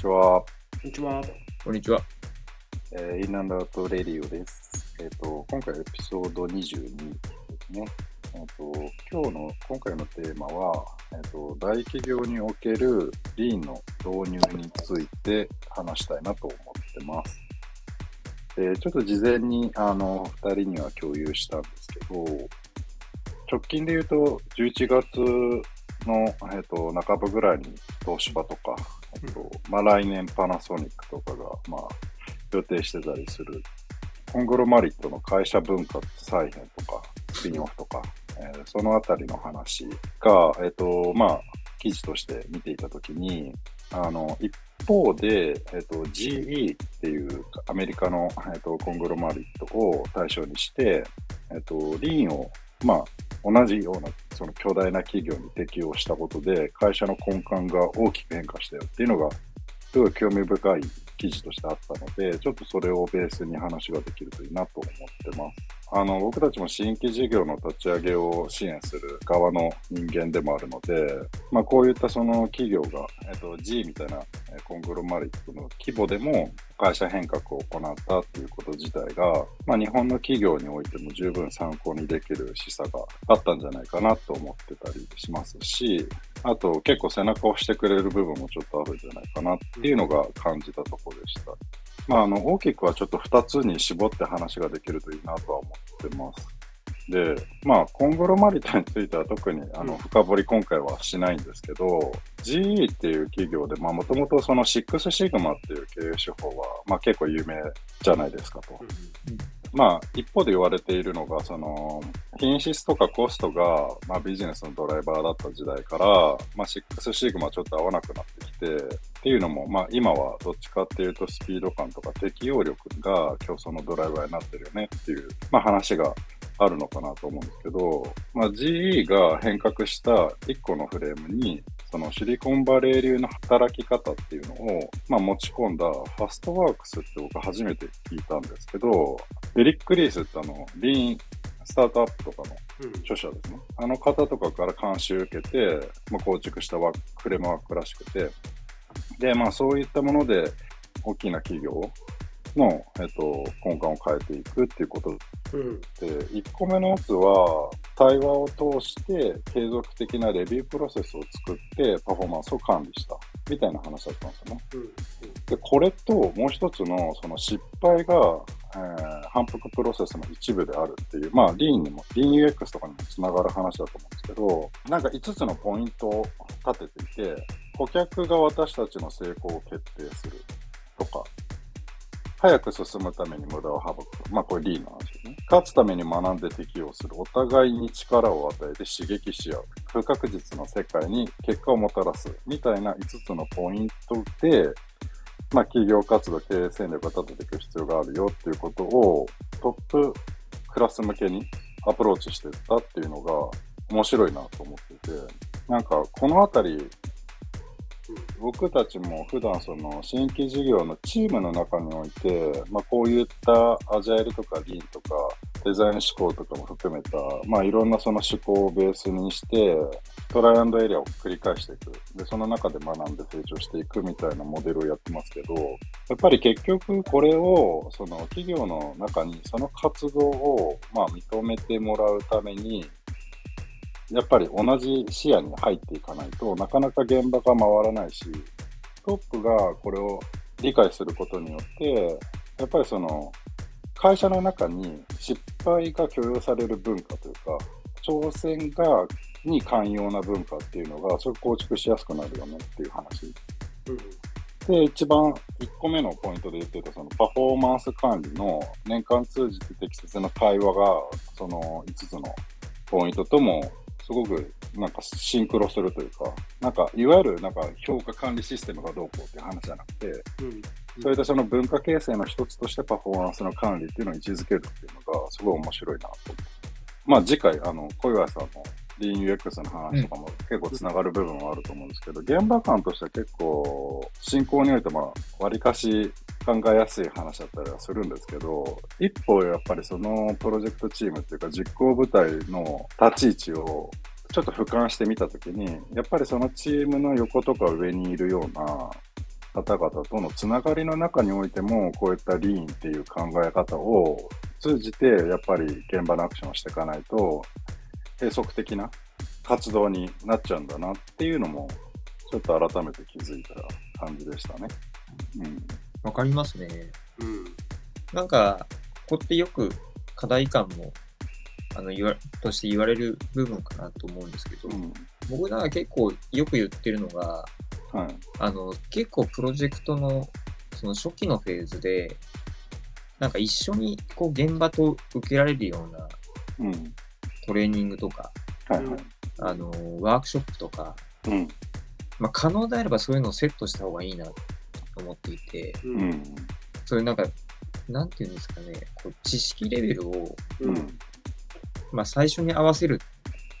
ちは。こんにちは。こんにちは。えー、インランドアウトレディオです。えっ、と、今回エピソード22ですね。えっ、と、今日の、今回のテーマは、えっ、と、大企業におけるリーンの導入について話したいなと思ってます。で、ちょっと事前に、あの、二人には共有したんですけど、直近で言うと、11月の、えっ、と、半ばぐらいに東芝とか、えっ、と、まあ、来年パナソニックとかが、まあ、予定してたりする、コングロマリットの会社分割再編とか、スピンオフとか、えーそのあたりの話が、えっ、と、まあ、記事として見ていたときに、あの、一方で、えっ、と、GE っていうアメリカの、えっ、と、コングロマリットを対象にして、えっ、と、リーンを、まあ、同じような、その巨大な企業に適用したことで、会社の根幹が大きく変化したよっていうのが、すごい興味深い記事としてあったので、ちょっとそれをベースに話ができるといいなと思ってます。あの、僕たちも新規事業の立ち上げを支援する側の人間でもあるので、まあこういったその企業が、えっと、G みたいなコングロマリットの規模でも会社変革を行ったっていうこと自体が、まあ日本の企業においても十分参考にできる示唆があったんじゃないかなと思ってたりしますし、あと結構背中を押してくれる部分もちょっとあるんじゃないかなっていうのが感じたところでした。まあ、あの、大きくはちょっと2つに絞って話ができるといいなとは思ってます。で、まあ、コングロマリットについては特にあの深掘り今回はしないんですけど、GE っていう企業で、まあ、もともとその6シグマっていう経営手法は、まあ、結構有名じゃないですかと。まあ、一方で言われているのが、その、品質とかコストが、まあ、ビジネスのドライバーだった時代から、まあ、6シグマちょっと合わなくなってきて、っていうのも、まあ、今はどっちかっていうと、スピード感とか適応力が競争のドライバーになってるよねっていう、まあ、話があるのかなと思うんですけど、まあ、GE が変革した1個のフレームに、そのシリコンバレー流の働き方っていうのを、まあ、持ち込んだファストワークスって僕初めて聞いたんですけど、エリック・リースってあの、リーンスタートアップとかの著者ですね。あの方とかから監修受けて、まあ、構築したワークフレームワークらしくて、で、まあそういったもので大きな企業の、えっと、根幹を変えていくっていうことうん。で、1個目のやつは、対話を通して継続的なレビュープロセスを作ってパフォーマンスを管理したみたいな話だったんですよね。うん。で、これともう一つのその失敗が、えー反復プロセスの一部であるっていう、まあ、リーンにも、リーン UX とかにもつながる話だと思うんですけど、なんか5つのポイントを立てていて、顧客が私たちの成功を決定するとか、早く進むために無駄を省く。まあ、これリーンの話。勝つために学んで適用する。お互いに力を与えて刺激し合う。不確実な世界に結果をもたらす。みたいな5つのポイントで、まあ、企業活動、経営戦略を立てていく必要があるよっていうことを、トップクラス向けにアプローチしていったっていうのが面白いなと思ってて、なんか、このあたり、僕たちも普段その新規事業のチームの中において、まあ、こういったアジャイルとかリーンとかデザイン思考とかも含めた、まあ、いろんなその思考をベースにしてトライアンドエリアを繰り返していく。でその中で学んで成長していくみたいなモデルをやってますけどやっぱり結局これをその企業の中にその活動をまあ認めてもらうためにやっぱり同じ視野に入っていかないとなかなか現場が回らないし、トップがこれを理解することによって、やっぱりその会社の中に失敗が許容される文化というか、挑戦がに寛容な文化っていうのが、それ構築しやすくなるよねっていう話。うん。で、一番1個目のポイントで言ってた、そのパフォーマンス管理の年間通じて適切な対話が、その5つのポイントとも、すごくなんかシンクロするというか、なんかいわゆるなんか評価管理システムがどうこうっていう話じゃなくて、うん。そういったその文化形成の一つとしてパフォーマンスの管理っていうのを位置づけるっていうのがすごい面白いなと思って。まあ次回、あの、小岩さんの DUX の話とかも結構つながる部分はあると思うんですけど、現場感としては結構進行においてまあ割かし考えやすい話だったりはするんですけど、一方やっぱりそのプロジェクトチームっていうか実行部隊の立ち位置をちょっと俯瞰してみたときに、やっぱりそのチームの横とか上にいるような方々とのつながりの中においても、こういったリーンっていう考え方を通じて、やっぱり現場のアクションをしていかないと、閉塞的な活動になっちゃうんだなっていうのも、ちょっと改めて気づいた感じでしたね。うん。わかりますね。うん。なんか、ここってよく課題感も、あの、言わ、として言われる部分かなと思うんですけど、うん。僕なんか結構よく言ってるのが、はい。あの、結構プロジェクトの、その初期のフェーズで、なんか一緒にこう現場と受けられるようなうん。トレーニングとか、はいはい。あの、ワークショップとか、うん。まあ、可能であればそういうのをセットした方がいいなと思っていて、う。うんん。そういうなんか、なんていうんですかね、こう知識レベルを、うん。まあ、最初に合わせる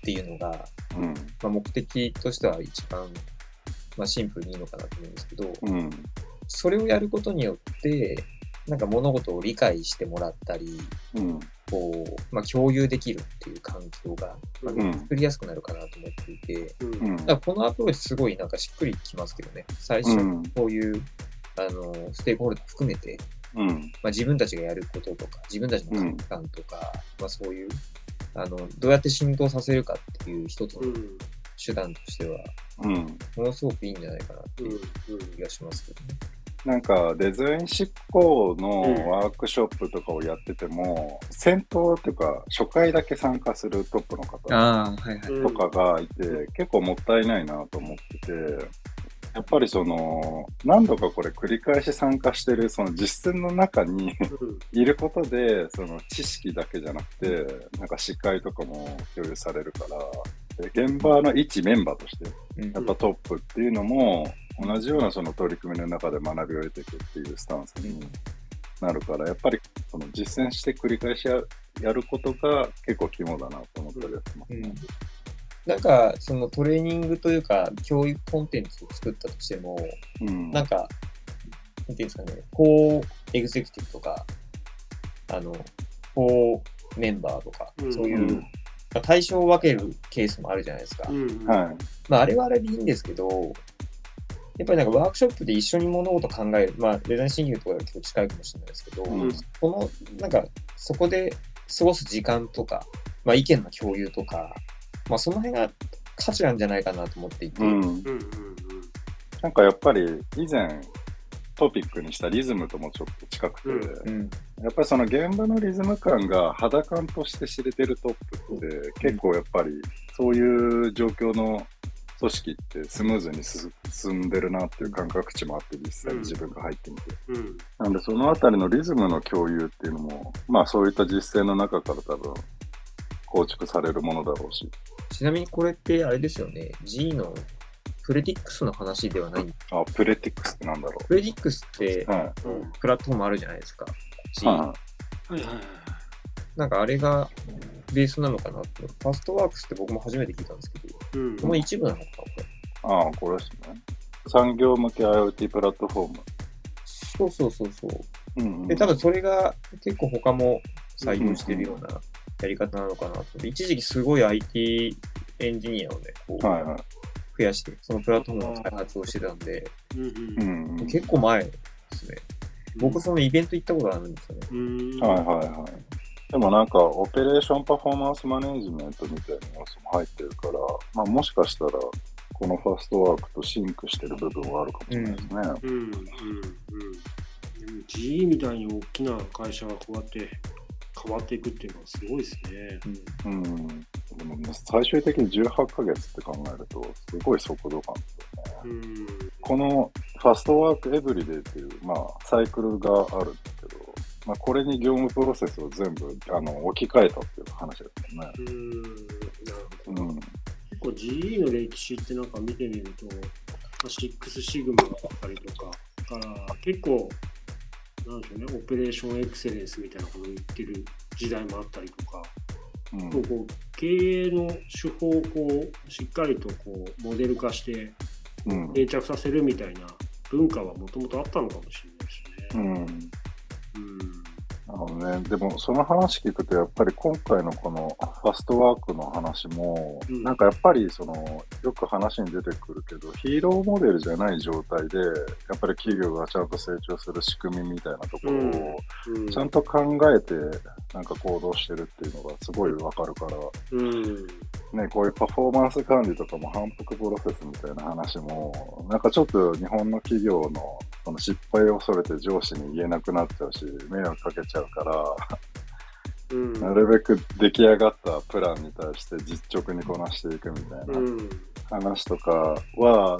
っていうのが、うん。まあ、目的としては一番、まあ、シンプルにいいのかなと思うんですけど、うん。それをやることによって、なんか物事を理解してもらったり、うん。こう、まあ、共有できるっていう環境が、まあうん作りやすくなるかなと思っていて、うん。うん。だからこのアプローチすごいなんかしっくりきますけどね。最初うんこういう、あの、ステークホルダー含めて、うん。まあ、自分たちがやることとか、自分たちの価値観とか、まあそういう、あの、どうやって浸透させるかっていう一つのうん。手段としては、うん。ものすごくいいんじゃないかなってうん。いう気がしますけどね。なんかデザイン執行のワークショップとかをやってても、先頭っていうか初回だけ参加するトップの方ああ、はいはい。とかがいて、結構もったいないなと思ってて、やっぱりその何度かこれ繰り返し参加してるその実践の中にいることでその知識だけじゃなくてなんか司会とかも共有されるからで現場の一メンバーとしてうん。やっぱトップっていうのも、同じようなその取り組みの中で学びを得ていくっていうスタンスになるから、やっぱりその実践して繰り返しややることが結構肝だなと思ったりはしますね。なんか、そのトレーニングというか、教育コンテンツを作ったとしても、うん。なんか、なんていうんですかね、こう、エグゼクティブとか、あの、こう、メンバーとか、うん。そういう対象を分けるケースもあるじゃないですか。うん。はい。まあ、あれはあれでいいんですけど、やっぱりなんかワークショップで一緒に物事考える、まあ、デザインシンキングとかが結構近いかもしれないですけど、うんこの、なんか、そこで過ごす時間とか、まあ、意見の共有とか、まあ、その辺が価値なんじゃないかなと思っていて、うん。うん。うん。なんかやっぱり以前トピックにしたリズムともちょっと近くて、うんうん、やっぱりその現場のリズム感が肌感として知れてるトップって結構やっぱりそういう状況の組織ってスムーズに進んでるなっていう感覚値もあって実際に自分が入ってみて。うん。なんでそのあたりのリズムの共有っていうのもまあそういった実践の中から多分構築されるものだろうし。ちなみにこれってあれですよね、G のプレディックスの話ではない。あ、プレティックスってなんだろプレディックスってう。はうん。プラットフォームあるじゃないですか。ははいはいはい。なんかあれがベースなのかなって。ファストワークスって僕も初めて聞いたんですけど、うん。この一部なのかな、これ。い。ああ、これですね。産業向け IoT プラットフォーム。そうそうそうそう。うん、うん。で、多分それが結構他も採用してるようなやり方なのかなと。一時期すごい IT エンジニアをね、こうはいはい。増やして、そのプラットフォームの開発をしてたんで、うん。うん、うん。結構前ですね。僕そのイベント行ったことあるんですよね。うん。はいはいはい。でもなんか、オペレーションパフォーマンスマネージメントみたいな要素も入ってるから、まあもしかしたら、このファーストワークとシンクしてる部分はあるかもしれないですね。うん。うん。うん。でも GE みたいに大きな会社がこうやって変わっていくっていうのはすごいですね。うんうん。最終的に18ヶ月って考えると、すごい速度感ですよね。うん。このファストワークエブリデイっていう、まあ、サイクルがあるんですけど、まあ、これに業務プロセスを全部あの置き換えたっていう話ですよね。うん。なるほど。うん。結構 GE の歴史ってなんか見てみると、まあ、6シグマだったりとか、から結構、なんでしょうね、オペレーションエクセレンスみたいなことを言ってる時代もあったりとか、うんこう経営の手法をこうしっかりとこうモデル化してうん定着させるみたいな文化はもともとあったのかもしれないですね。うんね。でも、その話聞くと、やっぱり今回のこのファストワークの話も、うんなんかやっぱりその、よく話に出てくるけど、ヒーローモデルじゃない状態で、やっぱり企業がちゃんと成長する仕組みみたいなところを、うんちゃんと考えて、なんか行動してるっていうのがすごいわかるから、うん。ね、こういうパフォーマンス管理とかも反復プロセスみたいな話も、なんかちょっと日本の企業のその失敗を恐れて上司に言えなくなっちゃうし、迷惑かけちゃうから、うん。なるべく出来上がったプランに対して実直にこなしていくみたいなうん。話とかは、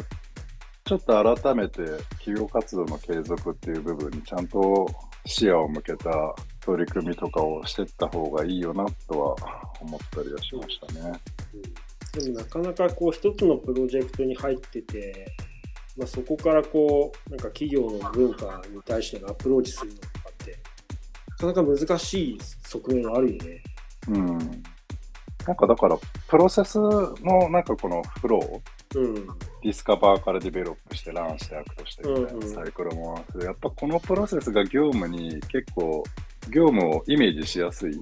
ちょっと改めて企業活動の継続っていう部分にちゃんと視野を向けた取り組みとかをしていった方がいいよなとは思ったりはしましたね。でもなかなかこう一つのプロジェクトに入ってて、まあ、そこからこうなんか企業の文化に対してのアプローチするのとかってなかなか難しい側面はあるよね。うん。なんかだから、プロセスのなんかこのフロー、うん。 discover から develop して run して act してみたいうんうんなサイクルもあって、やっぱこのプロセスが業務に結構、業務をイメージしやすい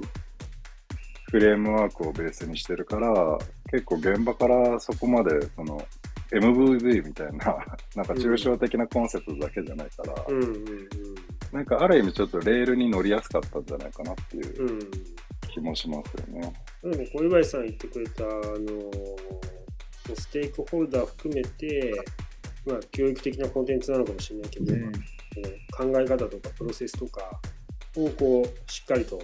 フレームワークをベースにしてるから、結構現場からそこまでその MVV みたいな、なんか抽象的なコンセプトだけじゃないから、うんうんなんかある意味ちょっとレールに乗りやすかったんじゃないかなっていううん。うん。気もしますよね。でも小祝さん言ってくれた、あのステークホルダー含めて、まあ、教育的なコンテンツなのかもしれないけど、うん考え方とかプロセスとかをこうしっかりと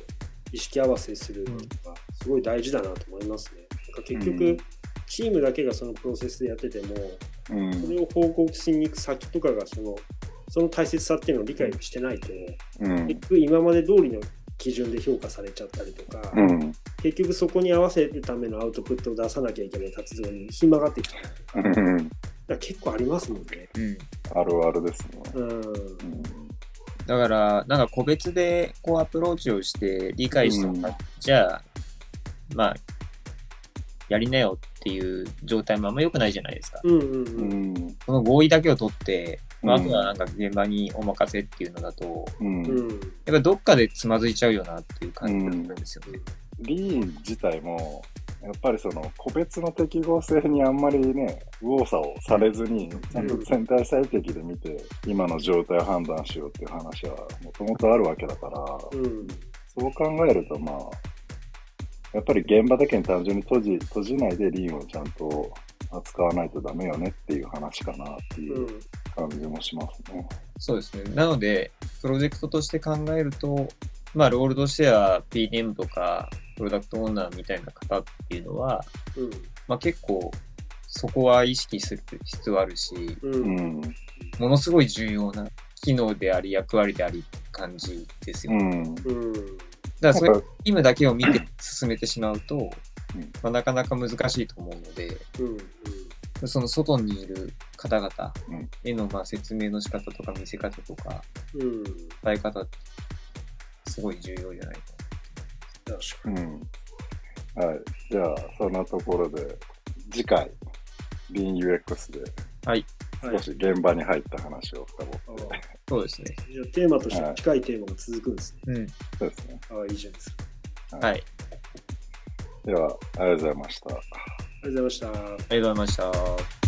意識合わせするのがすごい大事だなと思いますね。なんか結局、うんチームだけがそのプロセスでやってても、うん。それを報告しに行く先とかがそのその大切さっていうのを理解してないと、うん。結局今まで通りの基準で評価されちゃったりとか、うん。結局そこに合わせるためのアウトプットを出さなきゃいけない活動にひん曲がってきちゃうとか、うん。ら結構ありますもんね。うんあるあるですね。うん。うんだから、なんか個別でこうアプローチをして理解してもらっじゃあ、まあ、やりなよっていう状態もあんま良くないじゃないですか。うんうんう。うんん。その合意だけを取って、まあ、あうんとはなんか現場にお任せっていうのだと、うん。うん。やっぱどっかでつまずいちゃうよなっていう感じなんですよね。リーン自体も、やっぱりその個別の適合性にあんまりね、右往左往されずに、ちゃんと全体最適で見て、今の状態を判断しようっていう話はもともとあるわけだから、うん。そう考えるとまあ、やっぱり現場だけに単純に閉じ閉じないでリーンをちゃんと扱わないとダメよねっていう話かなっていううん感じもしますね。そうですね。なので、プロジェクトとして考えると、まあ、ロールとしては PDM とか、プロダクトオーナーみたいな方っていうのは、うん。まあ、結構、そこは意識する必要あるし、う。うんん。ものすごい重要な機能であり、役割でありって感じですよ。うだかん。うん。ら、そういうチームだけを見て進めてしまうと、んまあ、なかなか難しいと思うので、うん。その外にいる方々うんへのまあ説明の仕方とか見せ方とかうん。伝え方ってすごい重要じゃないか確かうん。はい。じゃあ、そんなところで、次回、BeanUX ではい。に。少し現場に入った話を深掘って、あそうですね。じゃあテーマとして近いテーマが続くんですね。うん。そうですね。ああ、いいじゃないですか。はい。では、ありがとうございました。ありがとうございました。ありがとうございました。